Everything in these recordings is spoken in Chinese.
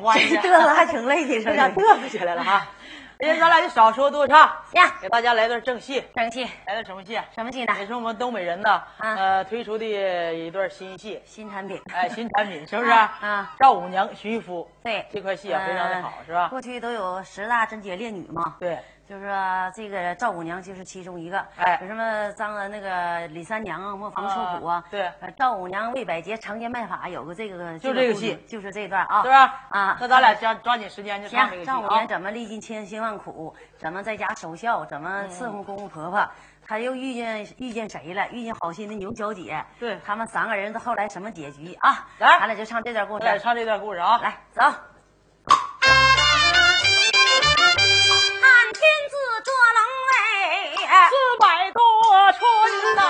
欢的，嘚瑟还挺累的，这家嘚瑟起来了哈。今天咱俩就少说多唱，行，给大家来段正戏。正戏，来段什么戏？什么戏呢？也是我们东北人呢，呃，推出的一段新戏，新产品。哎，新产品是不是？啊，赵五娘寻夫。对，这块戏啊，非常的好，是吧？过去都有十大贞洁烈女嘛。对。就是说，这个赵五娘就是其中一个。哎，有什么张那个李三娘啊，磨房出苦啊？对。赵五娘为百洁长街卖法，有个这个就这个戏，就是这段啊，是吧？啊，那咱俩抓抓紧时间就唱这个戏赵五娘怎么历尽千辛万苦，怎么在家守孝，怎么伺候公公婆婆，她又遇见遇见谁了？遇见好心的牛小姐。对。他们三个人到后来什么结局啊？来，咱俩就唱这段故事。来唱这段故事啊！来，走。四百多春呐，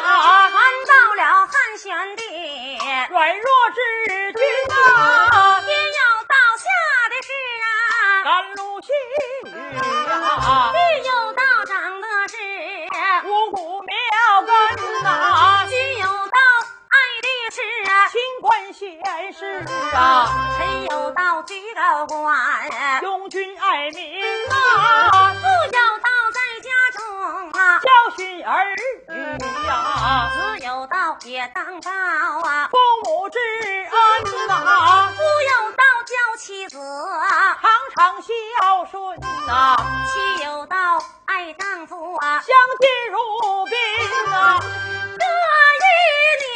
传到了汉宣帝，软弱之君呐，也有倒下的事啊，甘露细雨啊，也有道长的事，五谷苗根呐，也有道爱的事啊，清官贤士啊，谁有道居高官，拥军爱民呐，不有女呀，只有道也当道啊，父母之恩呐，夫有道教妻子啊常常孝顺呐，妻有道爱丈夫啊，相敬如宾啊，这一年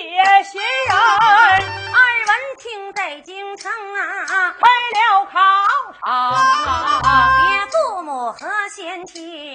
贞洁贤人二文听在京城啊，开了考场啊，别父母和贤妻，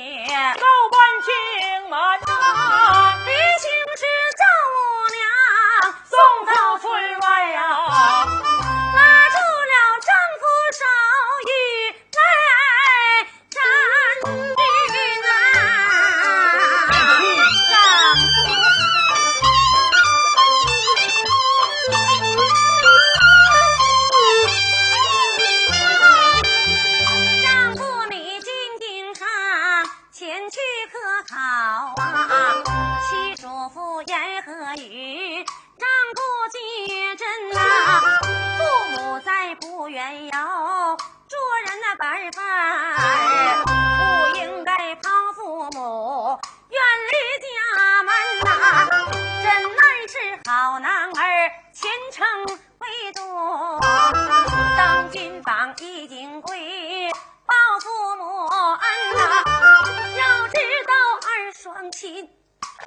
亲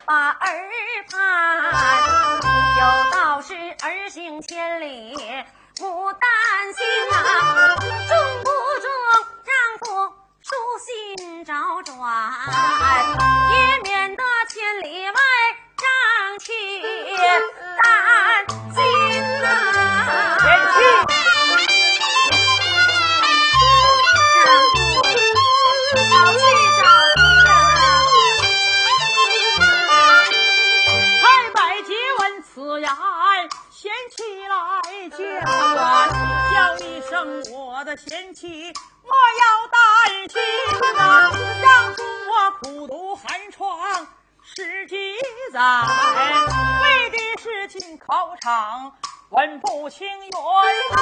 把儿盼，有道是儿行千里母担心呐，重不中丈夫书信找转，也免得千里外丈妻担起来叫唤叫一声我的贤妻莫要担心呐丈夫我苦读寒窗十几载为的是进考场问不清原则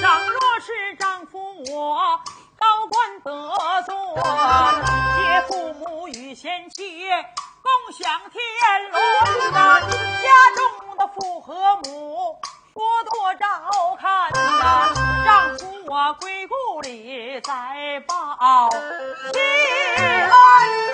倘若是丈夫我高官得罪了父母与贤妻共享天伦呐家中的父和母多多照看呐丈夫我归故里再报妻儿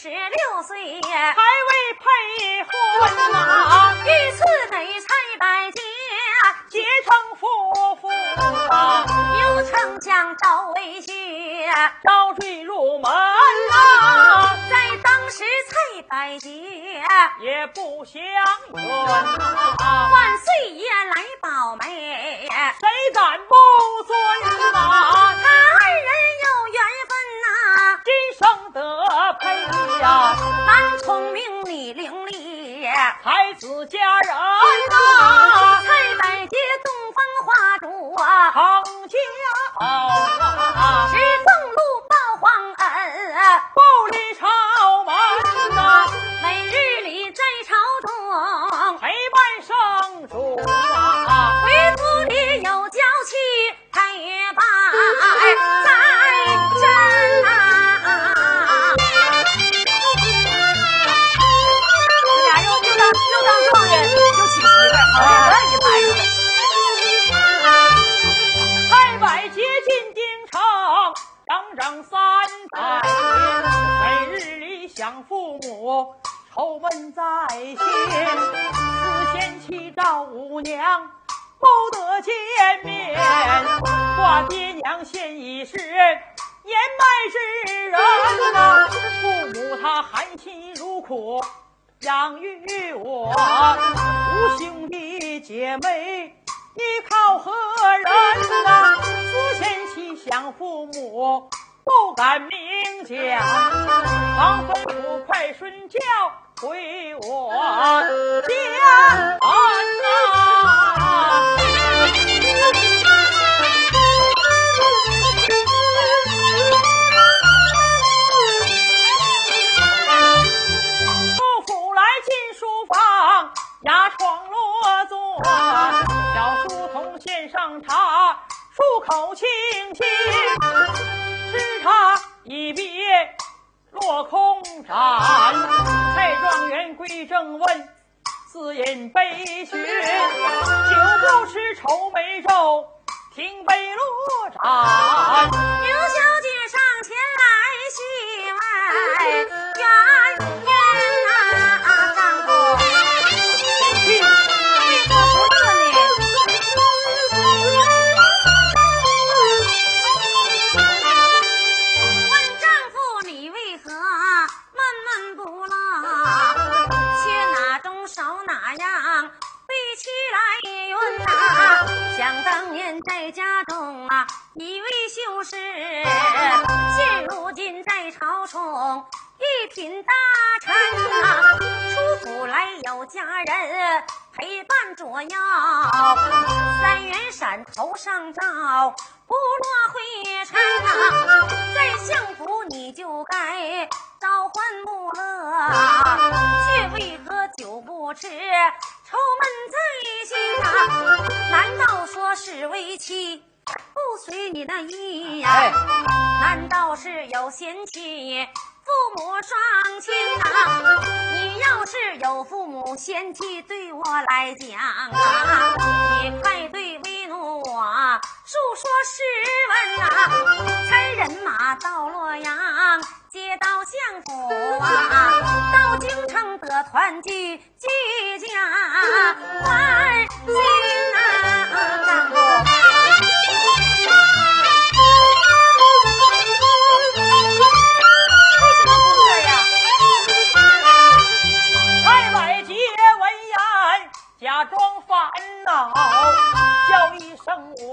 十六岁，还未配婚呐、啊。一次美菜百结，结成夫妇啊。又曾将赵魏婿招赘入门呐、啊。在当时蔡百结也不相闻呐、万岁爷来保媒，谁敢不？我成家想父母，愁闷在心；思贤妻赵五娘，不得见面。挂爹娘，现已是年迈之人呐。父母他含辛茹苦养育我，无兄弟姐妹，依靠何人呐？思贤妻，想父母。不敢明讲，王宗主快顺教回我家安乐。家人陪伴左右，三元伞头上照不落灰尘。在相府你就该朝欢暮乐，却为何酒不吃，愁闷在心？难道说是为妻不随你那意呀？难道是有嫌弃？父母双亲呐、你要是有父母嫌弃，对我来讲啊，你快对为奴我述说实文呐、差人马到洛阳，接到相府啊，到京城得团聚，聚家。欢聚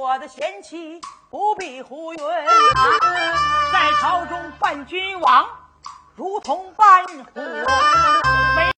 我的贤妻，不必胡云。在朝中伴君王，如同伴虎。